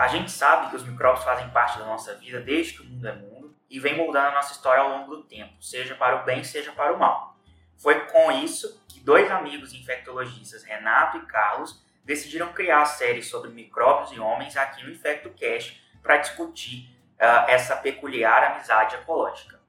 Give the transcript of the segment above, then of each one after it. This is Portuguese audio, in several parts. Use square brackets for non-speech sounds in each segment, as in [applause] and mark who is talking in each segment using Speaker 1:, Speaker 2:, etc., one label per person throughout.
Speaker 1: A gente sabe que os micróbios fazem parte da nossa vida desde que o mundo é mundo e vem moldando a nossa história ao longo do tempo, seja para o bem, seja para o mal. Foi com isso que dois amigos infectologistas, Renato e Carlos, decidiram criar a série sobre micróbios e homens aqui no InfectoCast para discutir uh, essa peculiar amizade ecológica.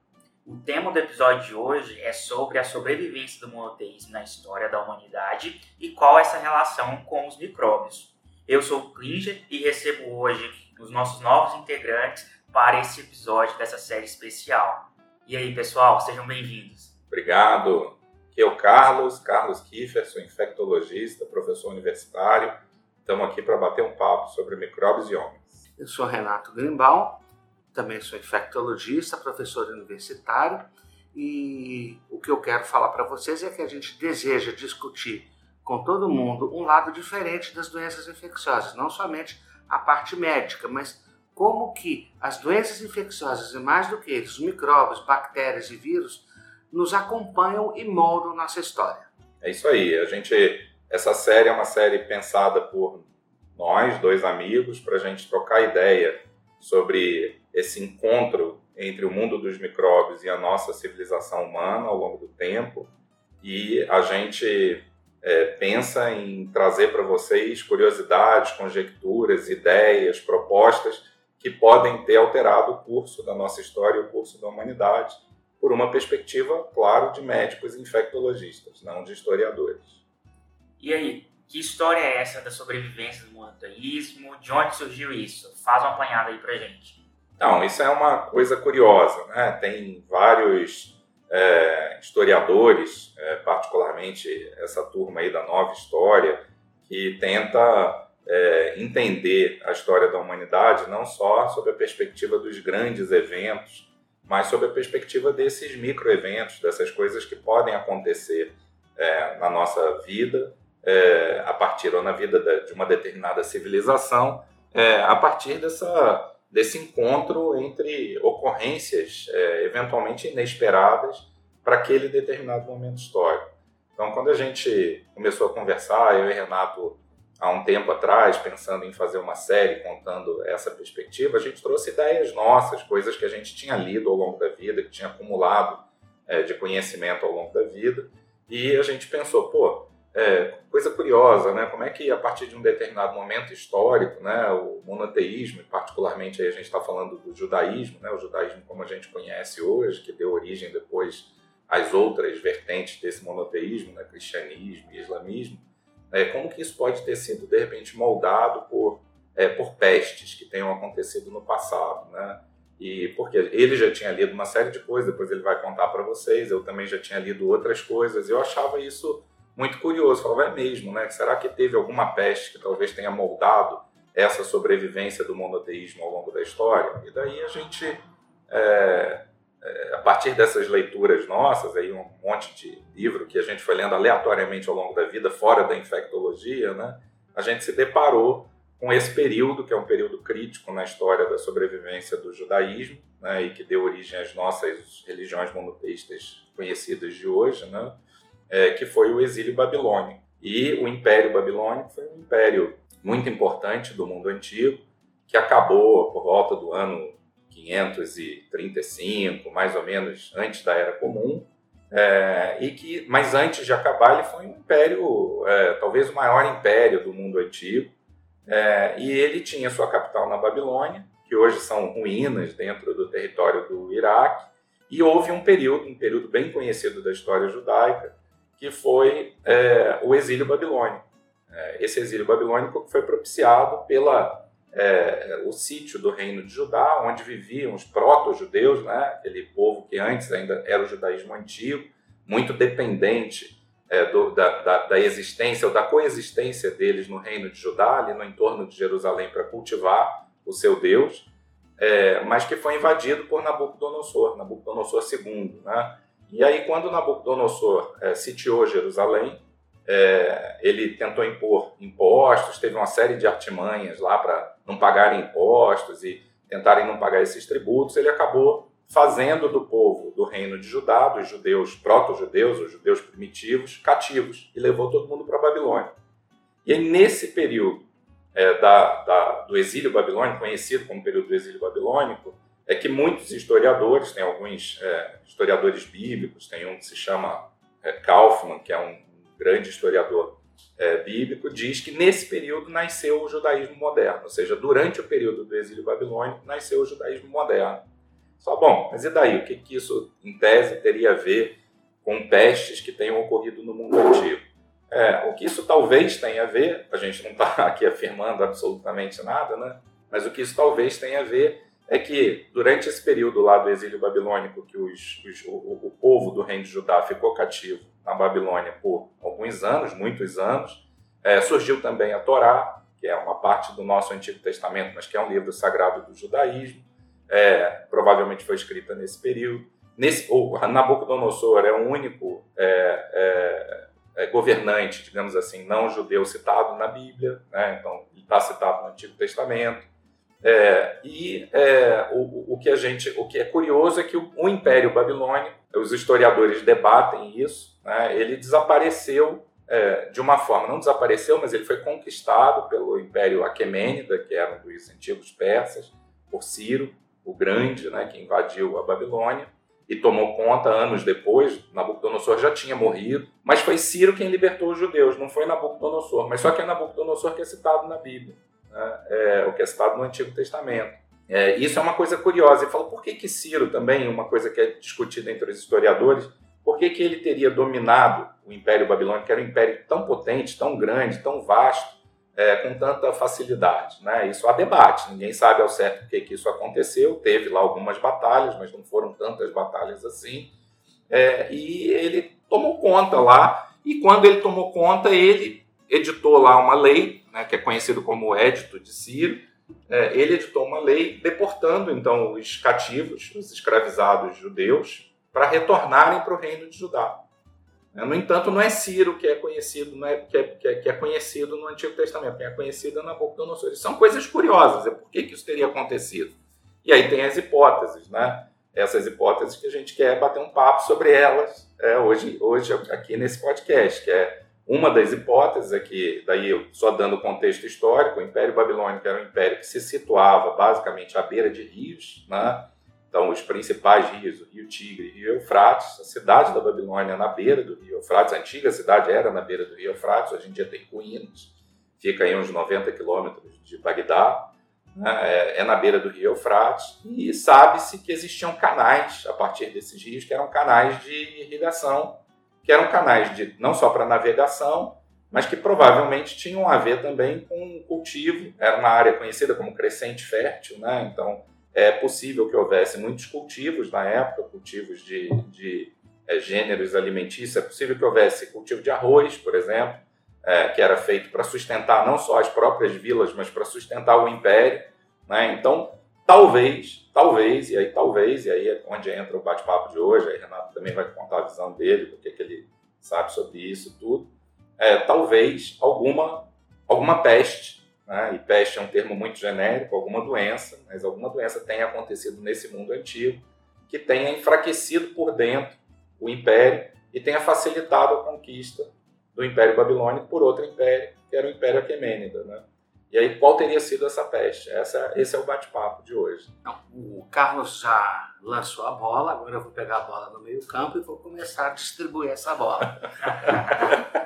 Speaker 1: O tema do episódio de hoje é sobre a sobrevivência do monoteísmo na história da humanidade e qual essa relação com os micróbios. Eu sou o Klinger e recebo hoje os nossos novos integrantes para esse episódio dessa série especial. E aí, pessoal, sejam bem-vindos.
Speaker 2: Obrigado. Aqui é o Carlos, Carlos Kiefer, sou infectologista, professor universitário. Estamos aqui para bater um papo sobre micróbios e homens.
Speaker 3: Eu sou Renato Grimbaum, também sou infectologista, professor universitário. E o que eu quero falar para vocês é que a gente deseja discutir com todo mundo um lado diferente das doenças infecciosas, não somente a parte médica, mas como que as doenças infecciosas e mais do que os micróbios, bactérias e vírus nos acompanham e moldam nossa história.
Speaker 2: É isso aí. A gente essa série é uma série pensada por nós, dois amigos, para a gente trocar ideia sobre esse encontro entre o mundo dos micróbios e a nossa civilização humana ao longo do tempo. E a gente é, pensa em trazer para vocês curiosidades, conjecturas, ideias, propostas que podem ter alterado o curso da nossa história e o curso da humanidade, por uma perspectiva, claro, de médicos e infectologistas, não de historiadores.
Speaker 1: E aí, que história é essa da sobrevivência do monoteísmo? De onde surgiu isso? Faz uma apanhada aí pra gente.
Speaker 2: Não, isso é uma coisa curiosa, né? Tem vários é, historiadores, é, particularmente essa turma aí da nova história, que tenta é, entender a história da humanidade não só sob a perspectiva dos grandes eventos, mas sob a perspectiva desses microeventos, dessas coisas que podem acontecer é, na nossa vida, é, a partir ou na vida de uma determinada civilização, é, a partir dessa desse encontro entre ocorrências é, eventualmente inesperadas para aquele determinado momento histórico. Então, quando a gente começou a conversar, eu e Renato, há um tempo atrás, pensando em fazer uma série contando essa perspectiva, a gente trouxe ideias nossas, coisas que a gente tinha lido ao longo da vida, que tinha acumulado é, de conhecimento ao longo da vida, e a gente pensou, pô, é, coisa curiosa, né? Como é que a partir de um determinado momento histórico, né, o monoteísmo, particularmente aí a gente está falando do judaísmo, né, o judaísmo como a gente conhece hoje, que deu origem depois às outras vertentes desse monoteísmo, né, cristianismo e islamismo, é, como que isso pode ter sido de repente moldado por é, por pestes que tenham acontecido no passado, né? E porque ele já tinha lido uma série de coisas, depois ele vai contar para vocês. Eu também já tinha lido outras coisas. Eu achava isso muito curioso. Falava, é mesmo, né? Será que teve alguma peste que talvez tenha moldado essa sobrevivência do monoteísmo ao longo da história? E daí a gente, é, é, a partir dessas leituras nossas, aí um monte de livro que a gente foi lendo aleatoriamente ao longo da vida, fora da infectologia, né? A gente se deparou com esse período, que é um período crítico na história da sobrevivência do judaísmo, né, e que deu origem às nossas religiões monoteístas conhecidas de hoje, né? É, que foi o exílio babilônico. E o Império Babilônico foi um império muito importante do mundo antigo, que acabou por volta do ano 535, mais ou menos antes da Era Comum, é, e que, mas antes de acabar, ele foi um império, é, talvez o maior império do mundo antigo, é, e ele tinha sua capital na Babilônia, que hoje são ruínas dentro do território do Iraque, e houve um período, um período bem conhecido da história judaica, que foi é, o exílio babilônico. É, esse exílio babilônico foi propiciado pela é, o sítio do reino de Judá, onde viviam os proto-judeus, né, aquele povo que antes ainda era o judaísmo antigo, muito dependente é, do, da, da, da, existência ou da coexistência deles no reino de Judá, ali no entorno de Jerusalém, para cultivar o seu Deus, é, mas que foi invadido por Nabucodonosor, Nabucodonosor II, né? E aí, quando Nabucodonosor é, sitiou Jerusalém, é, ele tentou impor impostos, teve uma série de artimanhas lá para não pagarem impostos e tentarem não pagar esses tributos. Ele acabou fazendo do povo do reino de Judá, dos judeus proto-judeus, os judeus primitivos, cativos, e levou todo mundo para a Babilônia. E aí, nesse período é, da, da, do exílio babilônico, conhecido como período do exílio babilônico, é que muitos historiadores, tem alguns é, historiadores bíblicos, tem um que se chama é, Kaufman, que é um grande historiador é, bíblico, diz que nesse período nasceu o judaísmo moderno, ou seja, durante o período do exílio babilônico nasceu o judaísmo moderno. Só bom, mas e daí? O que, que isso, em tese, teria a ver com pestes que tenham ocorrido no mundo antigo? É, o que isso talvez tenha a ver, a gente não está [laughs] aqui afirmando absolutamente nada, né? mas o que isso talvez tenha a ver é que durante esse período lá do exílio babilônico, que os, os, o, o, povo do reino de Judá ficou cativo na Babilônia por alguns anos, muitos anos, é, surgiu também a Torá, que é uma parte do nosso Antigo Testamento, mas que é um livro sagrado do judaísmo, é, provavelmente foi escrita nesse período. Nesse, o Nabucodonosor é o único é, é, é, governante, digamos assim, não judeu citado na Bíblia, né? então ele está citado no Antigo Testamento. É, e é, o, o, que a gente, o que é curioso é que o, o Império Babilônico, os historiadores debatem isso, né? ele desapareceu é, de uma forma, não desapareceu, mas ele foi conquistado pelo Império Aquemênida, que era um dos antigos persas, por Ciro, o Grande, né, que invadiu a Babilônia e tomou conta anos depois. Nabucodonosor já tinha morrido, mas foi Ciro quem libertou os judeus, não foi Nabucodonosor. Mas só que é Nabucodonosor que é citado na Bíblia, né, é, o que é citado no Antigo Testamento. É, isso é uma coisa curiosa. E fala por que, que Ciro também, uma coisa que é discutida entre os historiadores, por que, que ele teria dominado o Império Babilônico, que era um império tão potente, tão grande, tão vasto, é, com tanta facilidade. Né? Isso há debate, ninguém sabe ao certo por que, que isso aconteceu. Teve lá algumas batalhas, mas não foram tantas batalhas assim. É, e ele tomou conta lá, e quando ele tomou conta, ele editou lá uma lei, né, que é conhecido como o Édito de Ciro. É, ele editou uma lei deportando então os cativos, os escravizados judeus, para retornarem para o reino de Judá. Né? No entanto, não é Ciro que é conhecido, não é, que, é, que, é, que é conhecido no Antigo Testamento, quem é conhecido é Nabucodonosor. São coisas curiosas, é por que, que isso teria acontecido. E aí tem as hipóteses, né? Essas hipóteses que a gente quer bater um papo sobre elas é, hoje, hoje aqui nesse podcast, que é uma das hipóteses aqui, daí eu só dando contexto histórico, o Império Babilônico era um império que se situava basicamente à beira de rios, né? Então, os principais rios, o Rio Tigre e o Rio Eufrates, a cidade da Babilônia na beira do Rio Eufrates, a antiga cidade era na beira do Rio Eufrates, hoje em dia tem ruínas, fica aí uns 90 quilômetros de Bagdá, né? é, é na beira do Rio Eufrates, e sabe-se que existiam canais a partir desses rios, que eram canais de irrigação, que eram canais de não só para navegação, mas que provavelmente tinham a ver também com cultivo, era uma área conhecida como crescente fértil, né? então é possível que houvesse muitos cultivos na época, cultivos de, de é, gêneros alimentícios, é possível que houvesse cultivo de arroz, por exemplo, é, que era feito para sustentar não só as próprias vilas, mas para sustentar o império. Né? Então, talvez, talvez, e aí talvez, e aí é onde entra o bate-papo de hoje, aí Renato também vai contar a visão dele, que, que ele sabe sobre isso tudo, é, talvez alguma, alguma peste né? e peste é um termo muito genérico, alguma doença, mas alguma doença tenha acontecido nesse mundo antigo que tenha enfraquecido por dentro o império e tenha facilitado a conquista do Império Babilônico por outro império, que era o Império Aquemênida. Né? E aí, qual teria sido essa peste? Essa, esse é o bate-papo de hoje.
Speaker 3: Então, o Carlos já lançou a bola, agora eu vou pegar a bola no meio-campo e vou começar a distribuir essa bola. [laughs]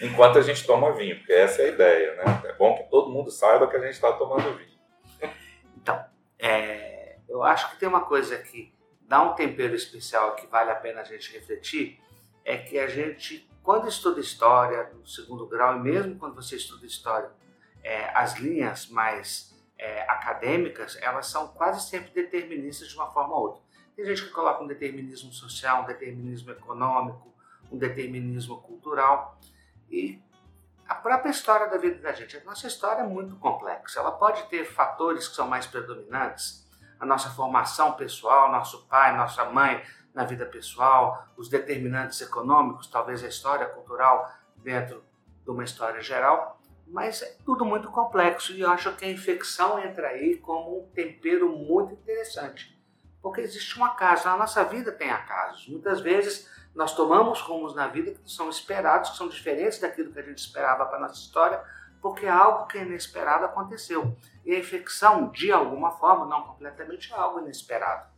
Speaker 2: enquanto a gente toma vinho, porque essa é a ideia, né? É bom que todo mundo saiba que a gente está tomando vinho.
Speaker 3: Então, é, eu acho que tem uma coisa que dá um tempero especial que vale a pena a gente refletir, é que a gente, quando estuda história no segundo grau, e mesmo quando você estuda história, é, as linhas mais é, acadêmicas, elas são quase sempre deterministas de uma forma ou outra. Tem gente que coloca um determinismo social, um determinismo econômico, um determinismo cultural. E a própria história da vida da gente, a nossa história é muito complexa. Ela pode ter fatores que são mais predominantes, a nossa formação pessoal, nosso pai, nossa mãe na vida pessoal, os determinantes econômicos, talvez a história cultural dentro de uma história geral, mas é tudo muito complexo e eu acho que a infecção entra aí como um tempero muito interessante, porque existe um acaso, na nossa vida tem acasos. Muitas vezes nós tomamos rumos na vida que são esperados, que são diferentes daquilo que a gente esperava para a nossa história, porque algo que é inesperado aconteceu. E a infecção, de alguma forma, não completamente, é algo inesperado.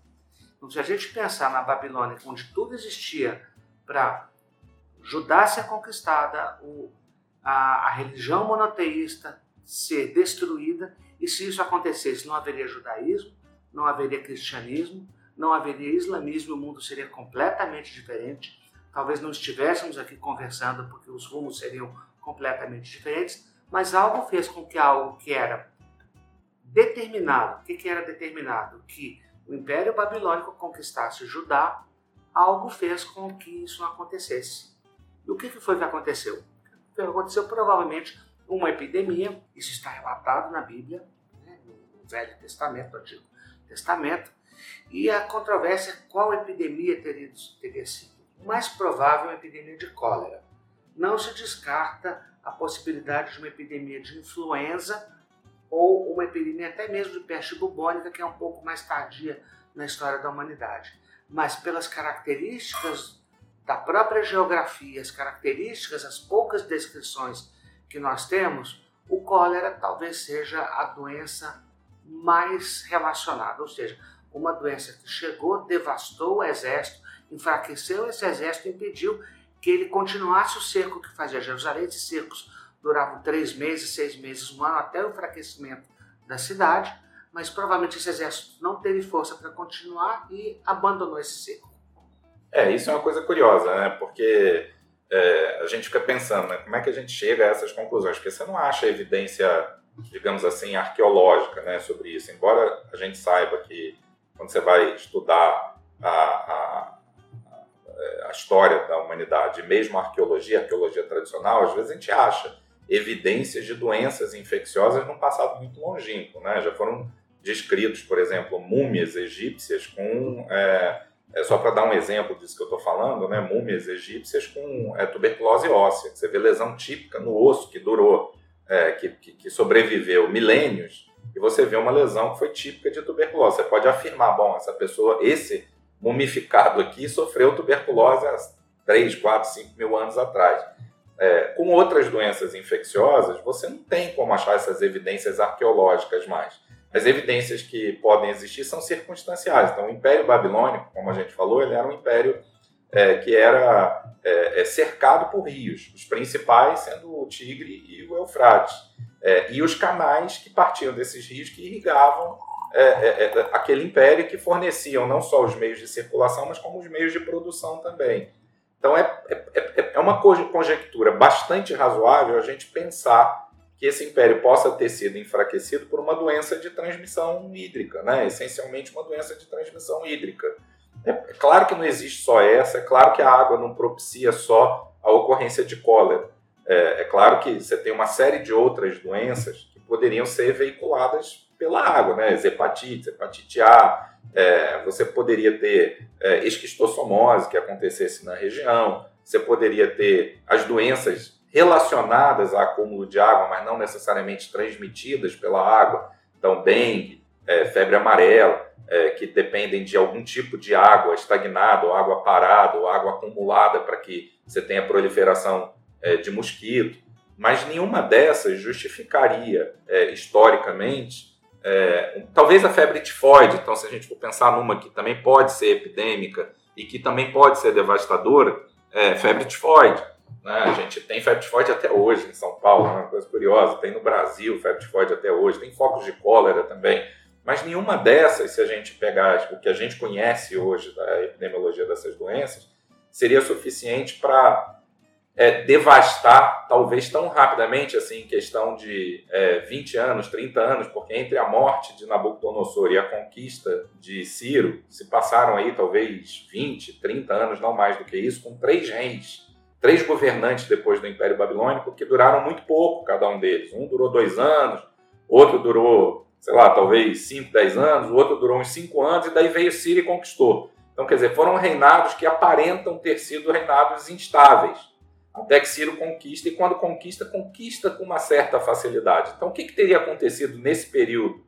Speaker 3: Então, se a gente pensar na Babilônia, onde tudo existia para Judá ser conquistada, o, a, a religião monoteísta ser destruída, e se isso acontecesse, não haveria judaísmo, não haveria cristianismo, não haveria islamismo, o mundo seria completamente diferente. Talvez não estivéssemos aqui conversando porque os rumos seriam completamente diferentes, mas algo fez com que algo que era determinado, o que, que era determinado? Que o Império Babilônico conquistasse Judá, algo fez com que isso não acontecesse. E o que, que foi que aconteceu? Aconteceu provavelmente uma epidemia, isso está relatado na Bíblia, né, no Velho Testamento, no Antigo Testamento, e a controvérsia é qual epidemia teria, teria sido. Mais provável é uma epidemia de cólera. Não se descarta a possibilidade de uma epidemia de influenza ou uma epidemia até mesmo de peste bubônica, que é um pouco mais tardia na história da humanidade. Mas pelas características da própria geografia, as características, as poucas descrições que nós temos, o cólera talvez seja a doença mais relacionada, ou seja, uma doença que chegou, devastou o exército, enfraqueceu esse exército, impediu que ele continuasse o cerco que fazia Jerusalém. Esses cercos duravam três meses, seis meses, um ano, até o enfraquecimento da cidade, mas provavelmente esse exército não teve força para continuar e abandonou esse cerco.
Speaker 2: É, isso é uma coisa curiosa, né? Porque é, a gente fica pensando, né? Como é que a gente chega a essas conclusões? Porque você não acha evidência, digamos assim, arqueológica, né, sobre isso. Embora a gente saiba que quando você vai estudar a, a, a história da humanidade, mesmo a arqueologia, a arqueologia tradicional, às vezes a gente acha evidências de doenças infecciosas num passado muito longínquo. Né? Já foram descritos, por exemplo, múmias egípcias com. É, é só para dar um exemplo disso que eu estou falando, né? múmias egípcias com é, tuberculose óssea. Você vê lesão típica no osso que durou, é, que, que, que, sobreviveu milênios, e você vê uma lesão que foi típica de tuberculose. Você pode afirmar, bom, essa pessoa, esse mumificado aqui, sofreu tuberculose há 3, 4, 5 mil anos atrás. É, com outras doenças infecciosas, você não tem como achar essas evidências arqueológicas mais. As evidências que podem existir são circunstanciais. Então, o Império Babilônico, como a gente falou, ele era um império é, que era é, é cercado por rios, os principais sendo o Tigre e o Eufrates, é, e os canais que partiam desses rios que irrigavam é, aquele império que forneciam não só os meios de circulação, mas como os meios de produção também. Então é, é, é, é uma conjectura bastante razoável a gente pensar que esse império possa ter sido enfraquecido por uma doença de transmissão hídrica, né? essencialmente uma doença de transmissão hídrica. É, é claro que não existe só essa, é claro que a água não propicia só a ocorrência de cólera. É, é claro que você tem uma série de outras doenças que poderiam ser veiculadas pela água, né? hepatite, hepatite A, é, você poderia ter é, esquistossomose que acontecesse na região, você poderia ter as doenças relacionadas a acúmulo de água, mas não necessariamente transmitidas pela água, então dengue, é, febre amarela, é, que dependem de algum tipo de água estagnada, ou água parada, ou água acumulada para que você tenha proliferação é, de mosquito. Mas nenhuma dessas justificaria, é, historicamente, é, talvez a febre tifoide, então se a gente for pensar numa que também pode ser epidêmica e que também pode ser devastadora, é febre tifoide. Né? Tem febre tifoide até hoje em São Paulo, é uma coisa curiosa, tem no Brasil febre tifoide até hoje, tem focos de cólera também. Mas nenhuma dessas, se a gente pegar o que a gente conhece hoje da epidemiologia dessas doenças, seria suficiente para é, devastar, talvez tão rapidamente, assim, em questão de é, 20 anos, 30 anos, porque entre a morte de Nabucodonosor e a conquista de Ciro, se passaram aí talvez 20, 30 anos, não mais do que isso, com três reis, três governantes depois do Império Babilônico, que duraram muito pouco, cada um deles. Um durou dois anos, outro durou, sei lá, talvez 5, 10 anos, o outro durou uns 5 anos, e daí veio Ciro e conquistou. Então, quer dizer, foram reinados que aparentam ter sido reinados instáveis até que Ciro conquista, e quando conquista, conquista com uma certa facilidade. Então, o que, que teria acontecido nesse período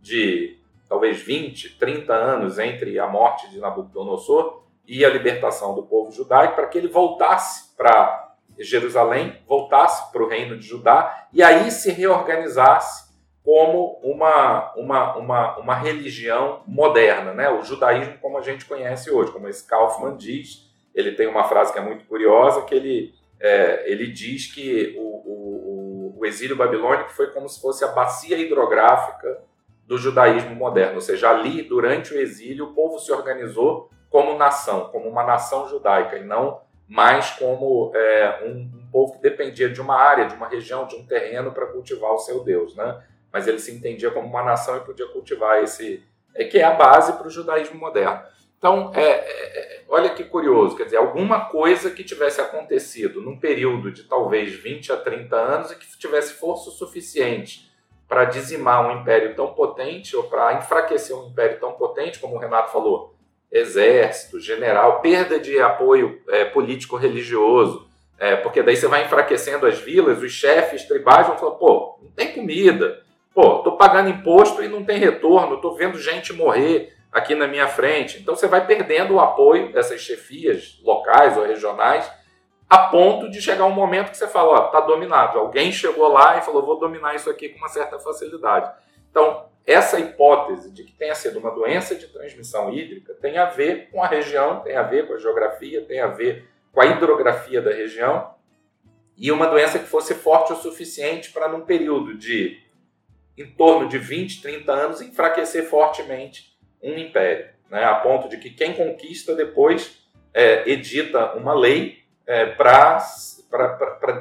Speaker 2: de talvez 20, 30 anos entre a morte de Nabucodonosor e a libertação do povo judaico para que ele voltasse para Jerusalém voltasse para o reino de Judá e aí se reorganizasse como uma, uma, uma, uma religião moderna, né? o judaísmo como a gente conhece hoje, como esse Kaufman diz. Ele tem uma frase que é muito curiosa, que ele, é, ele diz que o, o, o exílio babilônico foi como se fosse a bacia hidrográfica do judaísmo moderno, ou seja, ali, durante o exílio, o povo se organizou como nação, como uma nação judaica, e não mais como é, um, um, povo que dependia de uma área, de uma região, de um terreno para cultivar o seu Deus. Né? Mas ele se entendia como uma nação e podia cultivar esse. É, que é a base para o judaísmo moderno. Então, é, é, é, olha que curioso, quer dizer, alguma coisa que tivesse acontecido num período de talvez 20 a 30 anos e que tivesse força suficiente para dizimar um império tão potente ou para enfraquecer um império tão potente, como o Renato falou, exército, general, perda de apoio é, político-religioso, é, porque daí você vai enfraquecendo as vilas, os chefes tribais vão falar, pô, não tem comida, pô, tô pagando imposto e não tem retorno, tô vendo gente morrer aqui na minha frente. Então você vai perdendo o apoio dessas chefias locais ou regionais a ponto de chegar um momento que você fala, ó, tá dominado. Alguém chegou lá e falou, vou dominar isso aqui com uma certa facilidade. Então, essa hipótese de que tenha sido uma doença de transmissão hídrica tem a ver com a região, tem a ver com a geografia, tem a ver com a hidrografia da região e uma doença que fosse forte o suficiente para, num período de em torno de 20, 30 anos, enfraquecer fortemente um império, né? a ponto de que quem conquista depois é, edita uma lei é, para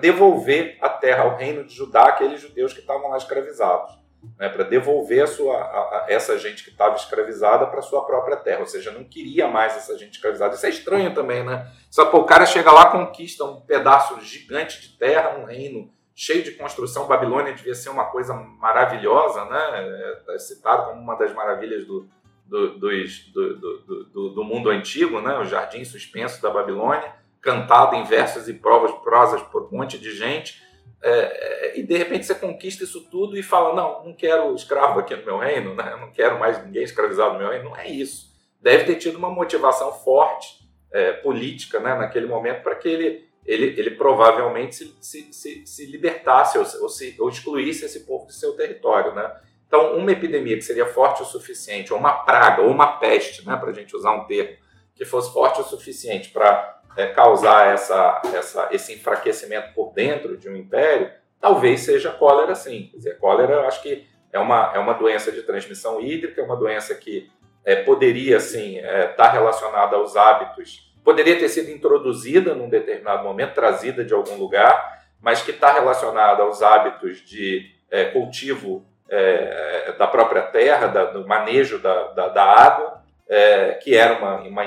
Speaker 2: devolver a terra ao reino de Judá, aqueles judeus que estavam lá escravizados. Né, para devolver a sua, a, a, essa gente que estava escravizada para sua própria terra, ou seja, não queria mais essa gente escravizada. Isso é estranho também, né? Só que o cara chega lá, conquista um pedaço gigante de terra, um reino cheio de construção. Babilônia devia ser uma coisa maravilhosa, né? É, é citado como uma das maravilhas do, do, dos, do, do, do, do mundo antigo, né? O jardim suspenso da Babilônia cantado em versos e provas, prosas por um monte de gente, é, é, e de repente você conquista isso tudo e fala: não, não quero escravo aqui no meu reino, né? não quero mais ninguém escravizado no meu reino. Não é isso. Deve ter tido uma motivação forte é, política né, naquele momento para que ele, ele, ele provavelmente se, se, se, se libertasse ou, ou, se, ou excluísse esse povo do seu território. Né? Então, uma epidemia que seria forte o suficiente, ou uma praga, ou uma peste, né, para a gente usar um termo, que fosse forte o suficiente para é, causar essa, essa, esse enfraquecimento por dentro de um império, talvez seja cólera sim. Quer dizer, cólera eu acho que é uma, é uma doença de transmissão hídrica, é uma doença que é, poderia sim estar é, tá relacionada aos hábitos, poderia ter sido introduzida num determinado momento, trazida de algum lugar, mas que está relacionada aos hábitos de é, cultivo é, da própria terra, da, do manejo da, da, da água, é, que era uma, uma,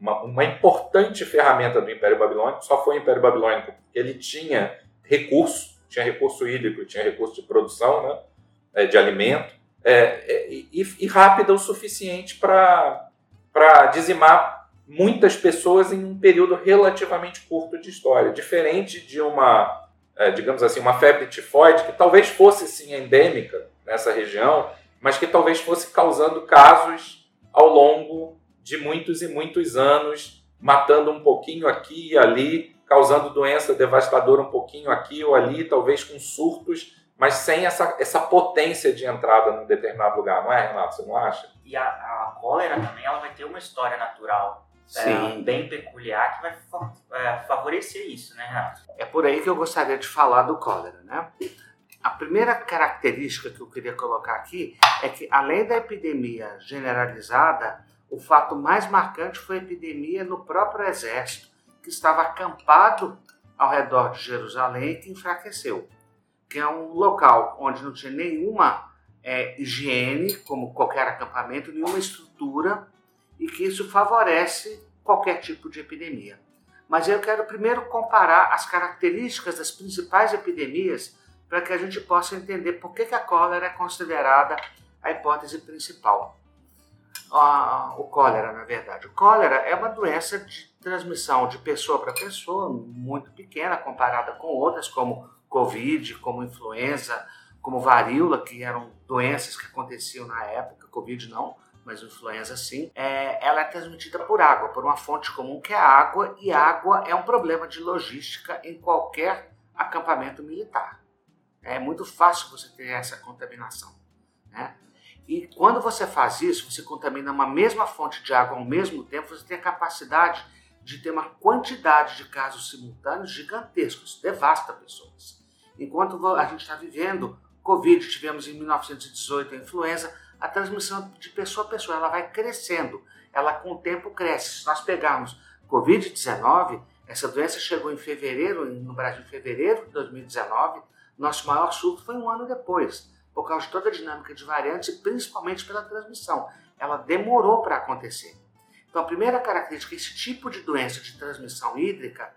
Speaker 2: uma, uma, importante ferramenta do Império Babilônico, só foi o Império Babilônico porque ele tinha recurso, tinha recurso hídrico, tinha recurso de produção né, é, de alimento, é, é e, e, rápida o suficiente para dizimar muitas pessoas em um período relativamente curto de história, diferente de uma, é, digamos assim, uma febre tifoide, que talvez fosse sim endêmica nessa região, mas que talvez fosse causando casos ao longo de muitos e muitos anos, matando um pouquinho aqui e ali, causando doença devastadora um pouquinho aqui ou ali, talvez com surtos, mas sem essa, essa potência de entrada num determinado lugar, não é, Renato? Você não acha?
Speaker 1: E a, a cólera também ela vai ter uma história natural é, bem peculiar que vai é, favorecer isso, né, Renato?
Speaker 3: É por aí que eu gostaria de falar do cólera, né? A primeira característica que eu queria colocar aqui é que, além da epidemia generalizada, o fato mais marcante foi a epidemia no próprio exército, que estava acampado ao redor de Jerusalém e que enfraqueceu. Que é um local onde não tinha nenhuma é, higiene, como qualquer acampamento, nenhuma estrutura, e que isso favorece qualquer tipo de epidemia. Mas eu quero primeiro comparar as características das principais epidemias para que a gente possa entender por que, a cólera é considerada a hipótese principal. Ah, o cólera, na verdade. O cólera é uma doença de transmissão de pessoa para pessoa, muito pequena comparada com outras, como Covid, como influenza, como varíola, que eram doenças que aconteciam na época, Covid não, mas influenza sim, é, ela é transmitida por água, por uma fonte comum que é a água, e água é um problema de logística em qualquer acampamento militar. É muito fácil você ter essa contaminação. Né? E quando você faz isso, você contamina uma mesma fonte de água ao mesmo tempo, você tem a capacidade de ter uma quantidade de casos simultâneos gigantescos, devasta pessoas. Enquanto a gente está vivendo Covid, tivemos em 1918 a influenza, a transmissão de pessoa a pessoa ela vai crescendo, ela com o tempo cresce. Se nós pegarmos Covid-19, essa doença chegou em fevereiro, no Brasil em fevereiro de 2019, nosso maior surto foi um ano depois, por causa de toda a dinâmica de variantes e principalmente pela transmissão. Ela demorou para acontecer. Então, a primeira característica, esse tipo de doença de transmissão hídrica,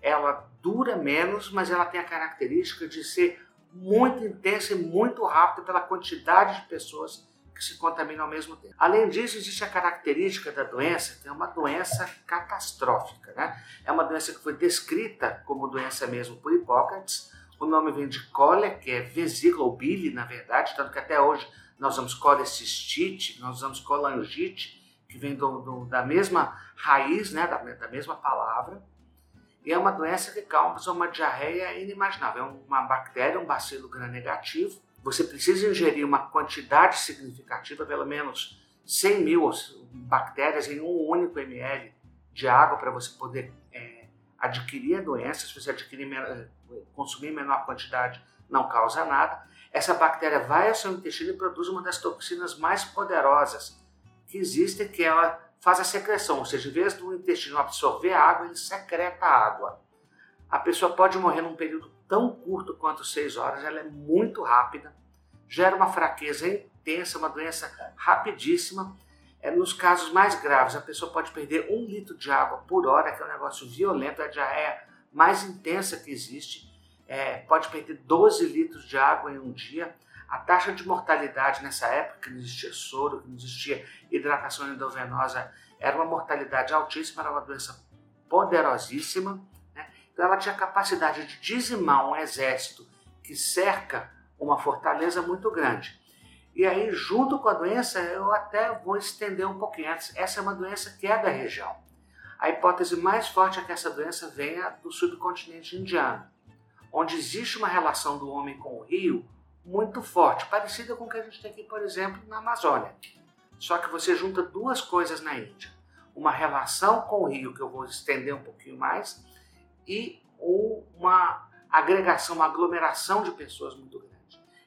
Speaker 3: ela dura menos, mas ela tem a característica de ser muito intensa e muito rápida pela quantidade de pessoas que se contaminam ao mesmo tempo. Além disso, existe a característica da doença, que é uma doença catastrófica. Né? É uma doença que foi descrita como doença mesmo por Hipócrates. O nome vem de cólera, que é vesícula ou bile, na verdade, tanto que até hoje nós usamos colecistite, nós usamos colangite, que vem do, do, da mesma raiz, né, da, da mesma palavra. E é uma doença que causa uma diarreia inimaginável. É uma bactéria, um bacilo gram-negativo, você precisa ingerir uma quantidade significativa, pelo menos 100 mil bactérias em um único ml de água para você poder é, adquirir a doença. Se você adquirir, consumir menor quantidade, não causa nada. Essa bactéria vai ao seu intestino e produz uma das toxinas mais poderosas que existem, que ela faz a secreção, ou seja, em vez do intestino absorver a água, ele secreta a água. A pessoa pode morrer num período tão curto quanto seis horas, ela é muito rápida, gera uma fraqueza intensa, uma doença rapidíssima. É, nos casos mais graves, a pessoa pode perder um litro de água por hora, que é um negócio violento, é a diarreia mais intensa que existe. É, pode perder 12 litros de água em um dia. A taxa de mortalidade nessa época, que não existia soro, que não existia hidratação endovenosa, era uma mortalidade altíssima, era uma doença poderosíssima. Então ela tinha capacidade de dizimar um exército que cerca uma fortaleza muito grande. E aí, junto com a doença, eu até vou estender um pouquinho antes. Essa é uma doença que é da região. A hipótese mais forte é que essa doença venha do subcontinente indiano, onde existe uma relação do homem com o rio muito forte, parecida com o que a gente tem aqui, por exemplo, na Amazônia. Só que você junta duas coisas na Índia: uma relação com o rio, que eu vou estender um pouquinho mais, e uma agregação, uma aglomeração de pessoas muito grande.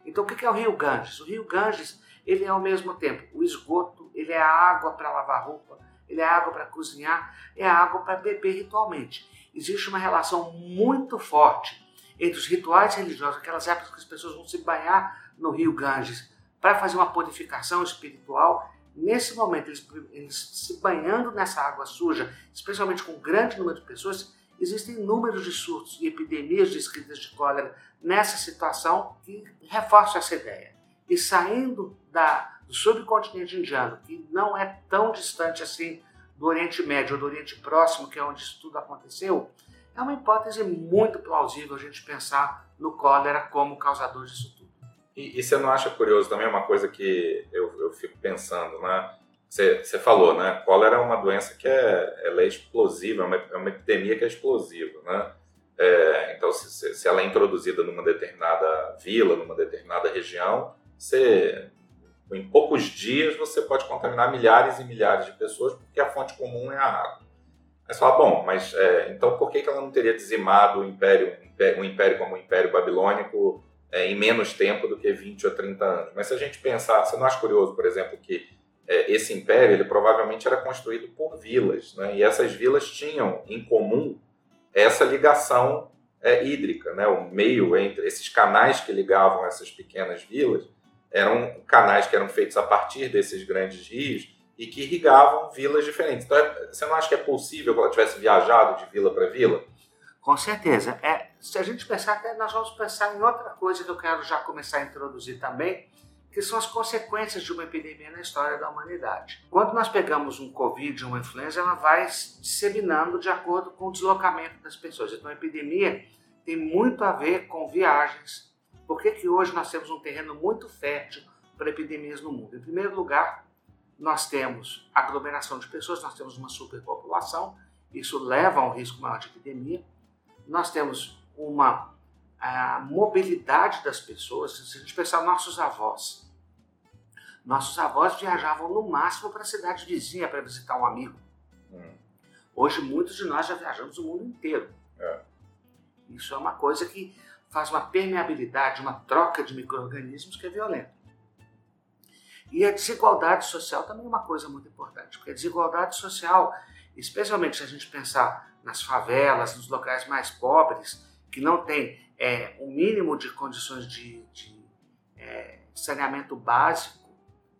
Speaker 3: Então, o que é o Rio Ganges? O Rio Ganges ele é ao mesmo tempo o esgoto, ele é a água para lavar roupa, ele é a água para cozinhar, é a água para beber ritualmente. Existe uma relação muito forte entre os rituais religiosos, aquelas épocas que as pessoas vão se banhar no Rio Ganges para fazer uma purificação espiritual. Nesse momento, eles, eles se banhando nessa água suja, especialmente com um grande número de pessoas, existem números de surtos e epidemias descritas de cólera nessa situação que reforçam essa ideia. E saindo da, do subcontinente indiano, que não é tão distante assim do Oriente Médio ou do Oriente Próximo, que é onde isso tudo aconteceu, é uma hipótese muito plausível a gente pensar no cólera como causador disso tudo.
Speaker 2: E, e você não acha curioso também uma coisa que eu, eu fico pensando, né? Você, falou, né? Cólera é uma doença que é, ela é explosiva, é uma, é uma epidemia que é explosiva, né? É, então, se, se, ela é introduzida numa determinada vila, numa determinada região, você, em poucos dias você pode contaminar milhares e milhares de pessoas, porque a fonte comum é a água. Aí você fala, bom, mas é, então por que, que ela não teria dizimado o império, um império como o Império Babilônico é, em menos tempo do que 20 ou 30 anos? Mas se a gente pensar, você não acha curioso, por exemplo, que esse império ele provavelmente era construído por vilas, né? e essas vilas tinham em comum essa ligação é, hídrica, né? o meio entre esses canais que ligavam essas pequenas vilas eram canais que eram feitos a partir desses grandes rios e que irrigavam vilas diferentes. Então, é, você não acha que é possível que ela tivesse viajado de vila para vila?
Speaker 3: Com certeza. É, se a gente pensar, até nós vamos pensar em outra coisa que eu quero já começar a introduzir também, que são as consequências de uma epidemia na história da humanidade. Quando nós pegamos um Covid, uma influenza, ela vai se disseminando de acordo com o deslocamento das pessoas. Então, a epidemia tem muito a ver com viagens. Por que, que hoje nós temos um terreno muito fértil para epidemias no mundo? Em primeiro lugar, nós temos aglomeração de pessoas, nós temos uma superpopulação, isso leva a um risco maior de epidemia. Nós temos uma mobilidade das pessoas, se a gente pensar nossos avós. Nossos avós viajavam no máximo para a cidade vizinha para visitar um amigo. Hum. Hoje, muitos de nós já viajamos o mundo inteiro. É. Isso é uma coisa que faz uma permeabilidade, uma troca de micro-organismos que é violenta. E a desigualdade social também é uma coisa muito importante, porque a desigualdade social, especialmente se a gente pensar nas favelas, nos locais mais pobres, que não tem é, um mínimo de condições de, de é, saneamento básico,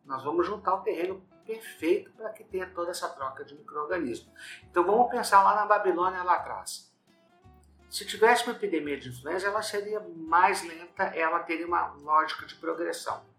Speaker 3: nós vamos juntar o terreno perfeito para que tenha toda essa troca de micro-organismos. Então vamos pensar lá na Babilônia, lá atrás. Se tivesse uma epidemia de influenza, ela seria mais lenta, ela teria uma lógica de progressão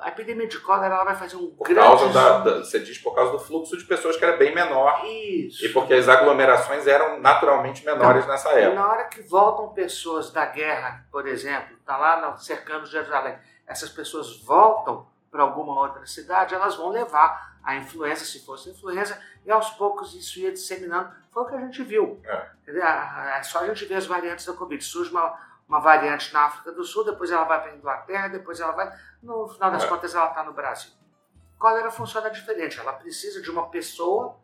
Speaker 3: a epidemia de cólera ela vai fazer um
Speaker 2: por grande... Causa da, da, você diz por causa do fluxo de pessoas que era bem menor.
Speaker 3: Isso.
Speaker 2: E porque as aglomerações eram naturalmente menores então, nessa época.
Speaker 3: Na hora que voltam pessoas da guerra, por exemplo, está lá cercando Jerusalém, essas pessoas voltam para alguma outra cidade, elas vão levar a influenza, se fosse influenza, e aos poucos isso ia disseminando. Foi o que a gente viu. É. É só a gente ver as variantes da Covid. Surge uma uma variante na África do Sul, depois ela vai para a Inglaterra, depois ela vai. No final das é. contas, ela está no Brasil. Cólera funciona diferente. Ela precisa de uma pessoa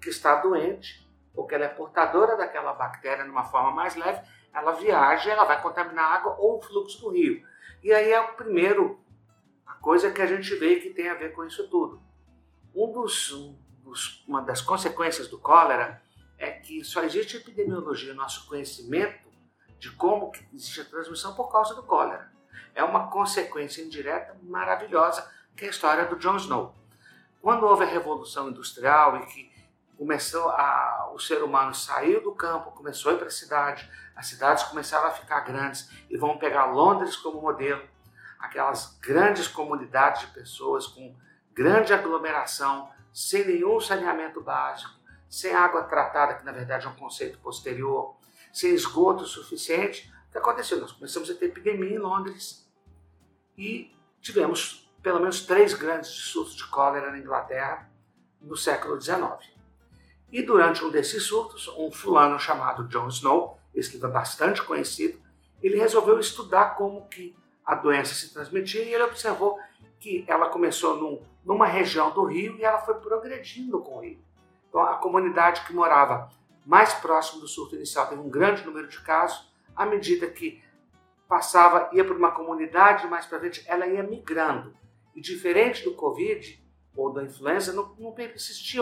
Speaker 3: que está doente, ou que ela é portadora daquela bactéria numa forma mais leve, ela viaja, ela vai contaminar a água ou o fluxo do rio. E aí é o primeiro, a coisa que a gente vê que tem a ver com isso tudo. Um dos, um dos, uma das consequências do cólera é que só existe epidemiologia, nosso conhecimento de como existe a transmissão por causa do cólera. É uma consequência indireta maravilhosa que é a história do John Snow. Quando houve a Revolução Industrial e que começou a, o ser humano saiu do campo, começou a ir para a cidade, as cidades começaram a ficar grandes e vão pegar Londres como modelo, aquelas grandes comunidades de pessoas com grande aglomeração, sem nenhum saneamento básico, sem água tratada, que na verdade é um conceito posterior, sem esgoto suficiente. O que aconteceu? Nós começamos a ter epidemia em Londres e tivemos pelo menos três grandes surtos de cólera na Inglaterra no século XIX. E durante um desses surtos, um fulano chamado John Snow, escritor bastante conhecido, ele resolveu estudar como que a doença se transmitia e ele observou que ela começou num, numa região do rio e ela foi progredindo com o rio. Então, a comunidade que morava mais próximo do surto inicial teve um grande número de casos, à medida que passava, ia para uma comunidade, mais para frente, ela ia migrando. E diferente do Covid ou da influenza, não, não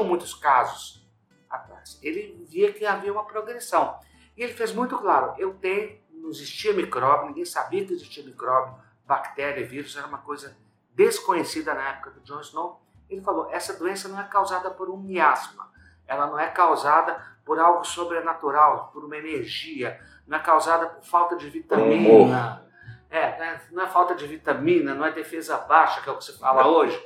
Speaker 3: muitos casos atrás. Ele via que havia uma progressão. E ele fez muito claro: eu tenho, não existia micróbio, ninguém sabia que existia micróbio, bactéria, vírus, era uma coisa desconhecida na época do John Snow. Ele falou: essa doença não é causada por um miasma, ela não é causada por algo sobrenatural, por uma energia, não é causada por falta de vitamina. É, né? não é falta de vitamina, não é defesa baixa, que é o que se fala hoje.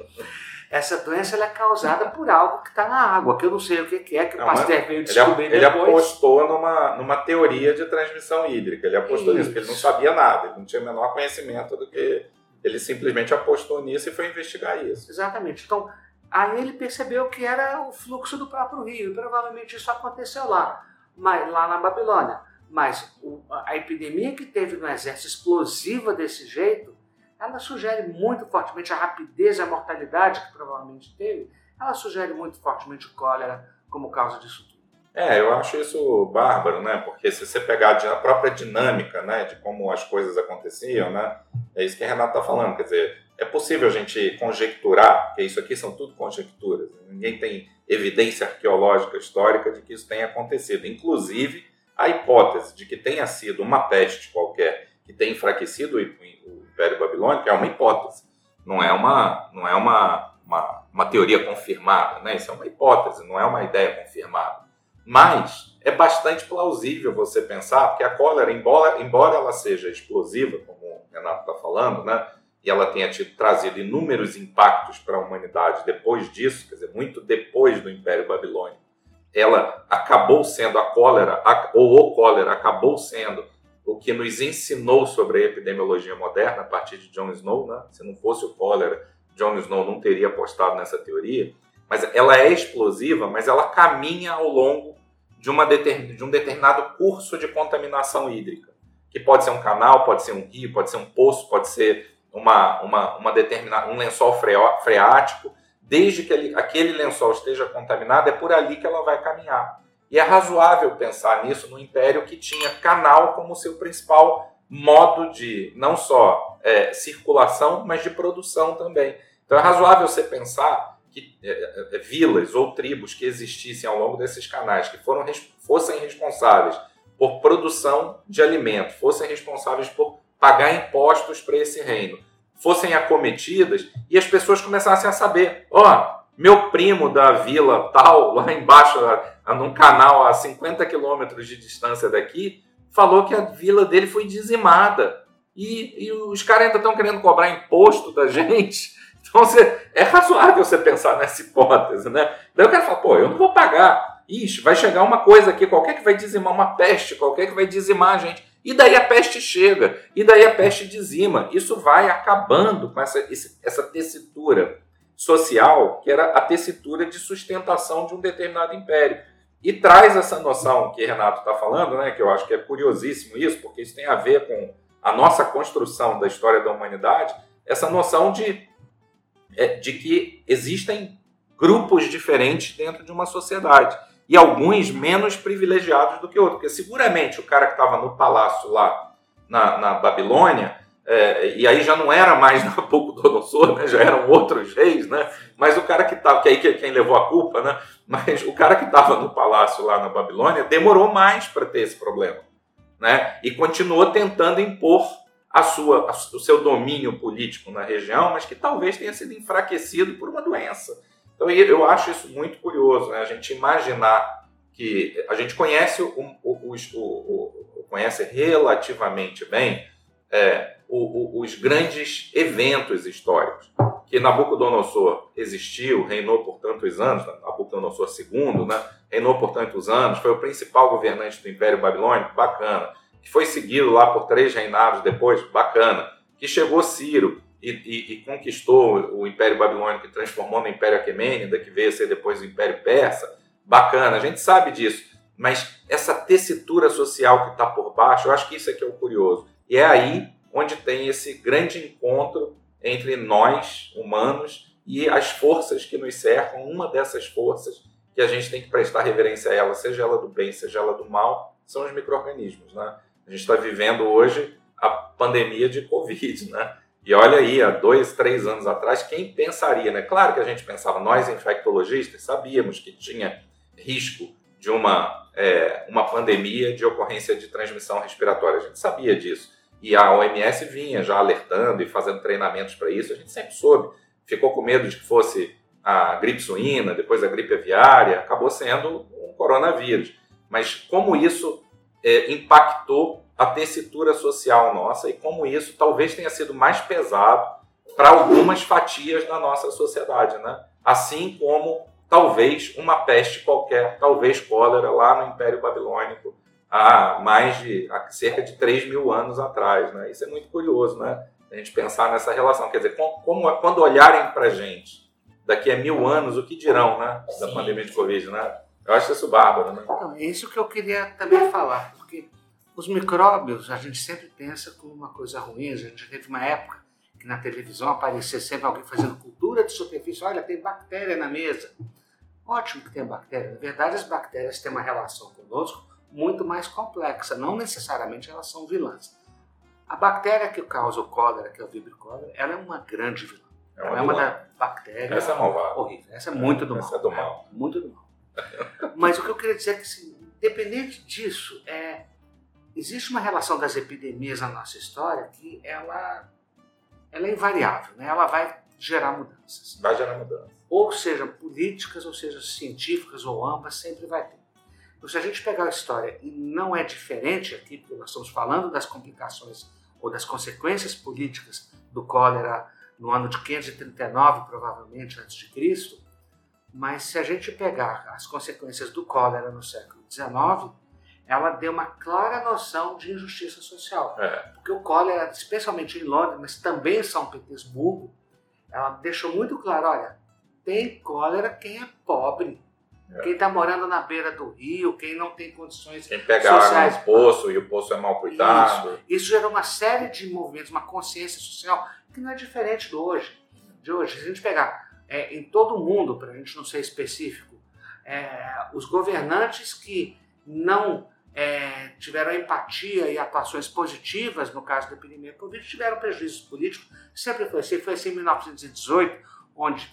Speaker 3: Essa doença é causada por algo que está na água, que eu não sei o que é, que o Pasteur veio descobrir
Speaker 2: ele, ele apostou numa, numa teoria de transmissão hídrica, ele apostou Isso. nisso, porque ele não sabia nada, ele não tinha o menor conhecimento do que... Ele simplesmente apostou nisso e foi investigar isso.
Speaker 3: Exatamente. Então, Aí ele percebeu que era o fluxo do próprio rio, e provavelmente isso aconteceu lá, mas, lá na Babilônia. Mas o, a epidemia que teve no exército explosiva desse jeito, ela sugere muito fortemente a rapidez e a mortalidade que provavelmente teve, ela sugere muito fortemente o cólera como causa disso tudo.
Speaker 2: É, eu acho isso bárbaro, né? Porque se você pegar a própria dinâmica, né, de como as coisas aconteciam, né, é isso que a Renata está falando, quer dizer, é possível a gente conjecturar, que isso aqui são tudo conjecturas, ninguém tem evidência arqueológica histórica de que isso tenha acontecido. Inclusive, a hipótese de que tenha sido uma peste qualquer que tenha enfraquecido o Império Babilônico é uma hipótese, não é uma, não é uma, uma, uma teoria confirmada, né? isso é uma hipótese, não é uma ideia confirmada. Mas é bastante plausível você pensar, porque a cólera, embora, embora ela seja explosiva, como o Renato está falando, né? E ela tenha tido, trazido inúmeros impactos para a humanidade depois disso, quer dizer, muito depois do Império Babilônico, ela acabou sendo a cólera, ou o cólera acabou sendo o que nos ensinou sobre a epidemiologia moderna a partir de John Snow, né? Se não fosse o cólera, Jon Snow não teria apostado nessa teoria, mas ela é explosiva, mas ela caminha ao longo de, uma de um determinado curso de contaminação hídrica, que pode ser um canal, pode ser um rio, pode ser um poço, pode ser uma, uma, uma determinada, um lençol freático, desde que ele, aquele lençol esteja contaminado, é por ali que ela vai caminhar. E é razoável pensar nisso no império que tinha canal como seu principal modo de não só é, circulação, mas de produção também. Então é razoável você pensar que é, é, é vilas ou tribos que existissem ao longo desses canais, que foram, fossem responsáveis por produção de alimento, fossem responsáveis por pagar impostos para esse reino, fossem acometidas e as pessoas começassem a saber: ó, oh, meu primo da vila tal, [laughs] lá embaixo, num canal a 50 quilômetros de distância daqui, falou que a vila dele foi dizimada. E, e os caras ainda estão querendo cobrar imposto da [laughs] gente. Então você, é razoável você pensar nessa hipótese, né? Daí o cara fala, pô, eu não vou pagar. Ixi, vai chegar uma coisa aqui, qualquer que vai dizimar uma peste, qualquer que vai dizimar a gente. E daí a peste chega, e daí a peste dizima. Isso vai acabando com essa, essa tessitura social, que era a tessitura de sustentação de um determinado império. E traz essa noção que Renato está falando, né, que eu acho que é curiosíssimo isso, porque isso tem a ver com a nossa construção da história da humanidade, essa noção de, é, de que existem grupos diferentes dentro de uma sociedade e alguns menos privilegiados do que outros. Porque seguramente o cara que estava no palácio lá na, na Babilônia, é, e aí já não era mais [laughs] Nabucodonosor, né? já eram outros reis, né? mas o cara que estava, que aí quem levou a culpa, né? mas o cara que estava no palácio lá na Babilônia demorou mais para ter esse problema. Né? E continuou tentando impor a sua, o seu domínio político na região, mas que talvez tenha sido enfraquecido por uma doença. Então eu acho isso muito curioso, né? a gente imaginar que a gente conhece o, o, o, o conhece relativamente bem é, os grandes eventos históricos. Que Nabucodonosor existiu, reinou por tantos anos, Nabucodonosor II, né? reinou por tantos anos, foi o principal governante do Império Babilônico, bacana. Que foi seguido lá por três reinados depois, bacana. Que chegou Ciro, e, e, e, conquistou o Império Babilônico e transformou no Império Aquemênida, que veio a ser depois o Império Persa. Bacana, a gente sabe disso. Mas essa tessitura social que está por baixo, eu acho que isso é que é o curioso. E é aí onde tem esse grande encontro entre nós, humanos, e as forças que nos cercam. Uma dessas forças que a gente tem que prestar reverência a ela, seja ela do bem, seja ela do mal, são os micro-organismos. Né? A gente está vivendo hoje a pandemia de Covid, né? E olha aí, há dois, três anos atrás, quem pensaria, né? Claro que a gente pensava, nós infectologistas sabíamos que tinha risco de uma, é, uma pandemia de ocorrência de transmissão respiratória. A gente sabia disso. E a OMS vinha já alertando e fazendo treinamentos para isso. A gente sempre soube. Ficou com medo de que fosse a gripe suína, depois a gripe aviária. Acabou sendo um coronavírus. Mas como isso é, impactou a tessitura social nossa e como isso talvez tenha sido mais pesado para algumas fatias da nossa sociedade, né? Assim como talvez uma peste qualquer, talvez cólera lá no Império Babilônico há mais de há cerca de 3 mil anos atrás, né? Isso é muito curioso, né? A gente pensar nessa relação, quer dizer, como, quando olharem para a gente daqui a mil anos, o que dirão, né? Da Sim. pandemia de Covid, né? Eu acho isso bárbaro, né?
Speaker 3: Então, é isso que eu queria também falar, porque os micróbios, a gente sempre pensa como uma coisa ruim. A gente teve uma época que na televisão aparecia sempre alguém fazendo cultura de superfície. Olha, tem bactéria na mesa. Ótimo que tem bactéria. Na verdade, as bactérias têm uma relação conosco muito mais complexa. Não necessariamente elas são vilãs. A bactéria que causa o cólera, que é o vibrio cólera, ela é uma grande vilã. É uma ela é uma da bactéria
Speaker 2: Essa é malvada.
Speaker 3: horrível. Essa é muito do
Speaker 2: Essa
Speaker 3: mal.
Speaker 2: É do mal.
Speaker 3: É, muito do mal. Mas o que eu queria dizer é que, assim, independente disso, é, existe uma relação das epidemias na nossa história que ela, ela é invariável, né? ela vai gerar mudanças.
Speaker 2: Vai gerar mudanças.
Speaker 3: Ou sejam políticas, ou sejam científicas, ou ambas, sempre vai ter. Então, se a gente pegar a história e não é diferente aqui, porque nós estamos falando das complicações ou das consequências políticas do cólera no ano de 539, provavelmente, antes de Cristo, mas se a gente pegar as consequências do cólera no século XIX, ela deu uma clara noção de injustiça social.
Speaker 2: É.
Speaker 3: Porque o cólera, especialmente em Londres, mas também em São Petersburgo, ela deixou muito claro, olha, tem cólera quem é pobre.
Speaker 2: É.
Speaker 3: Quem está morando na beira do rio, quem não tem condições
Speaker 2: Quem pega água
Speaker 3: sociais.
Speaker 2: no poço e o poço é mal cuidado.
Speaker 3: Isso gerou uma série de movimentos, uma consciência social que não é diferente do hoje. De hoje, se a gente pegar é, em todo o mundo, para a gente não ser específico, é, os governantes que não é, tiveram empatia e atuações positivas no caso da epidemia Covid tiveram prejuízos políticos. Sempre foi assim. Foi assim em 1918, onde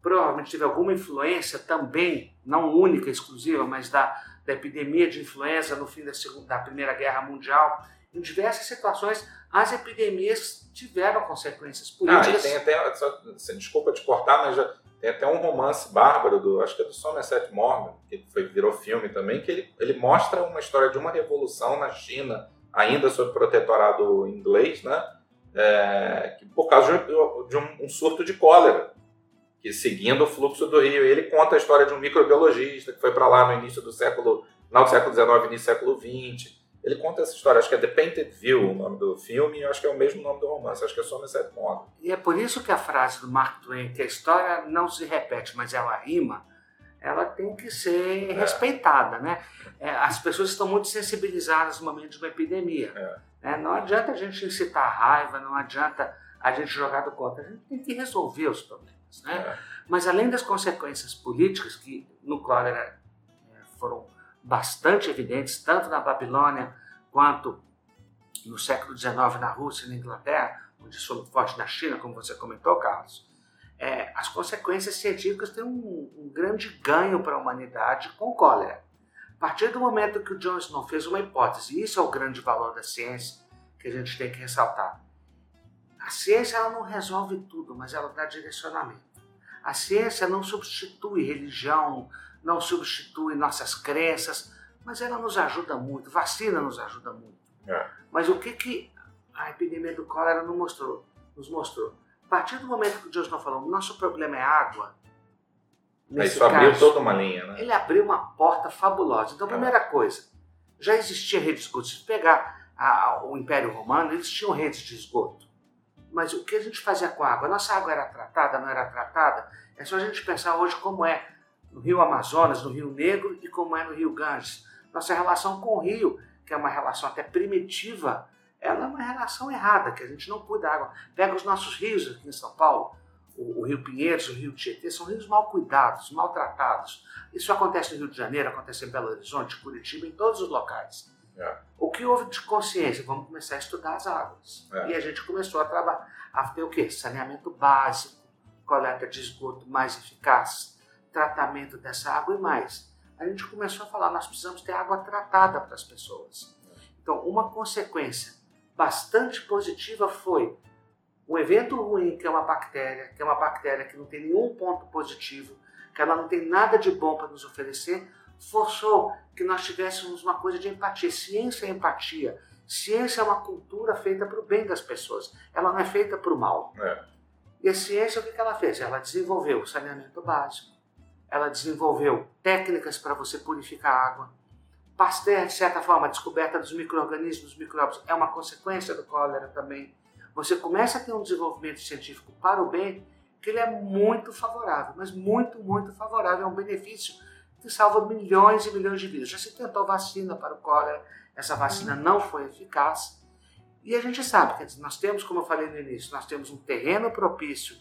Speaker 3: provavelmente teve alguma influência também, não única, exclusiva, mas da, da epidemia de influenza no fim da, segunda, da Primeira Guerra Mundial. Em diversas situações, as epidemias tiveram consequências
Speaker 2: Ah,
Speaker 3: políticas.
Speaker 2: e tem até, só, assim, desculpa te cortar, mas já, tem até um romance bárbaro, do, acho que é do Somerset Maugham, que foi, virou filme também, que ele, ele mostra uma história de uma revolução na China, ainda sob protetorado inglês, né? É, por causa de, de um, um surto de cólera, que seguindo o fluxo do rio. Ele conta a história de um microbiologista que foi para lá no início do século, final do século XIX, início do século XX. Ele conta essa história, acho que é The Painted View o nome do filme, e acho que é o mesmo nome do romance, acho que é Somerset Maugham.
Speaker 3: E é por isso que a frase do Mark Twain, que a história não se repete, mas ela rima, ela tem que ser
Speaker 2: É.
Speaker 3: respeitada, né? É, as pessoas estão muito sensibilizadas no momento de uma epidemia.
Speaker 2: É.
Speaker 3: né? Não adianta a gente incitar raiva, não adianta a gente jogar do contra. A gente tem que resolver os problemas, né?
Speaker 2: É.
Speaker 3: Mas além das consequências políticas, que no cólera eh, foram bastante evidentes, tanto na Babilônia quanto no século XIX na Rússia e na Inglaterra, onde isso forte na China, como você comentou, Carlos, eh, as consequências científicas têm um, um grande ganho para a humanidade com cólera. A partir do momento que o John Snow fez uma hipótese, e isso é o grande valor da ciência que a gente tem que ressaltar. A ciência ela não resolve tudo, mas ela dá direcionamento. A ciência não substitui religião, não substitui nossas crenças, mas ela nos ajuda muito. Vacina nos ajuda muito.
Speaker 2: É.
Speaker 3: Mas o que, que a epidemia do cólera nos mostrou? Nos mostrou. A partir do momento que o Deus não falou, nosso problema é água. nesse
Speaker 2: Isso abriu toda uma linha, né?
Speaker 3: ele abriu uma porta fabulosa. Então,
Speaker 2: É.
Speaker 3: primeira coisa, já existia rede de esgoto. Se pegar a- o Império Romano, eles tinham redes de esgoto. Mas o que a gente fazia com a água? Nossa água era tratada, não era tratada? É só a gente pensar hoje como é no Rio Amazonas, no Rio Negro e como é no Rio Ganges. Nossa relação com o rio, que é uma relação até primitiva, ela é uma relação errada, que a gente não cuida da água. Pega os nossos rios aqui em São Paulo, o, o Rio Pinheiros, o Rio Tietê, são rios mal cuidados, maltratados. Isso acontece no Rio de Janeiro, acontece em Belo Horizonte, Curitiba, em todos os locais.
Speaker 2: É.
Speaker 3: O que houve de consciência? Vamos começar a estudar as águas.
Speaker 2: É.
Speaker 3: E a gente começou a trabalhar, a ter o quê? Saneamento básico, coleta de esgoto mais eficaz, tratamento dessa água e mais. A gente começou a falar, nós precisamos ter água tratada para as pessoas. Então, uma consequência bastante positiva foi um evento ruim, que é uma bactéria, que é uma bactéria que não tem nenhum ponto positivo, que ela não tem nada de bom para nos oferecer, forçou que nós tivéssemos uma coisa de empatia. Ciência é empatia. Ciência é uma cultura feita para o bem das pessoas. Ela não é feita para o mal.
Speaker 2: É.
Speaker 3: E a ciência, o que que ela fez? Ela desenvolveu o saneamento básico. Ela desenvolveu técnicas para você purificar a água. Pasteur, de certa forma, a descoberta dos micro-organismos, dos micróbios, é uma consequência do cólera também. Você começa a ter um desenvolvimento científico para o bem que ele é muito favorável, mas muito, muito favorável. É um benefício que salva milhões e milhões de vidas. Já se tentou vacina para o cólera, essa vacina não foi eficaz. E a gente sabe, dizer, nós temos, como eu falei no início, nós temos um terreno propício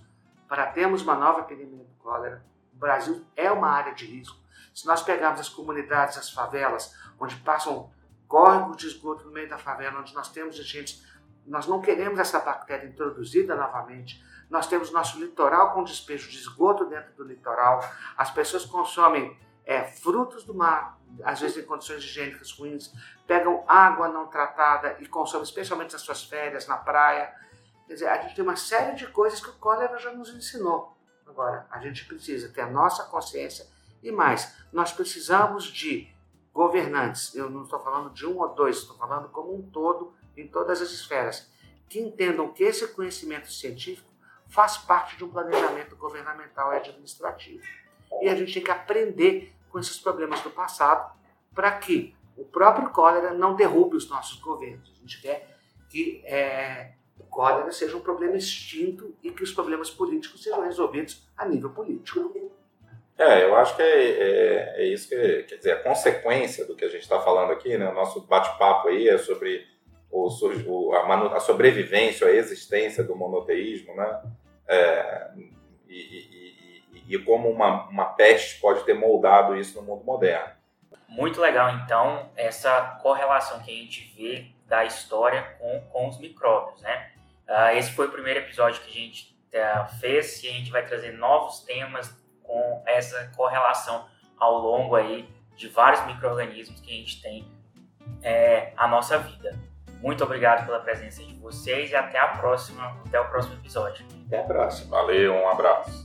Speaker 3: para termos uma nova epidemia do cólera. Brasil é uma área de risco. Se nós pegarmos as comunidades, as favelas, onde passam córregos de esgoto no meio da favela, onde nós temos gente, nós não queremos essa bactéria introduzida novamente. Nós temos nosso litoral com despejo de esgoto dentro do litoral. As pessoas consomem é, frutos do mar, às vezes em condições higiênicas ruins, pegam água não tratada e consomem, especialmente nas suas férias, na praia. Quer dizer, a gente tem uma série de coisas que o cólera já nos ensinou. Agora, a gente precisa ter a nossa consciência e mais, nós precisamos de governantes. Eu não estou falando de um ou dois, estou falando como um todo, em todas as esferas, que entendam que esse conhecimento científico faz parte de um planejamento governamental e administrativo. E a gente tem que aprender com esses problemas do passado para que o próprio cólera não derrube os nossos governos. A gente quer que é, cólera seja um problema extinto e que os problemas políticos sejam resolvidos a nível político.
Speaker 2: É, eu acho que é, é, é isso que, quer dizer, a consequência do que a gente está falando aqui, né? O nosso bate-papo aí é sobre o, o, a, manu, a, sobrevivência, a existência do monoteísmo, né? É, e, e, e, e, como uma, uma peste pode ter moldado isso no mundo moderno.
Speaker 1: Muito legal, então, essa correlação que a gente vê da história com, com os micróbios, né? Uh, esse foi o primeiro episódio que a gente uh, fez e a gente vai trazer novos temas com essa correlação ao longo aí de vários micro-organismos que a gente tem é, a nossa vida. Muito obrigado pela presença de vocês e até a próxima, até o próximo episódio.
Speaker 3: Até a próxima.
Speaker 2: Valeu, um abraço.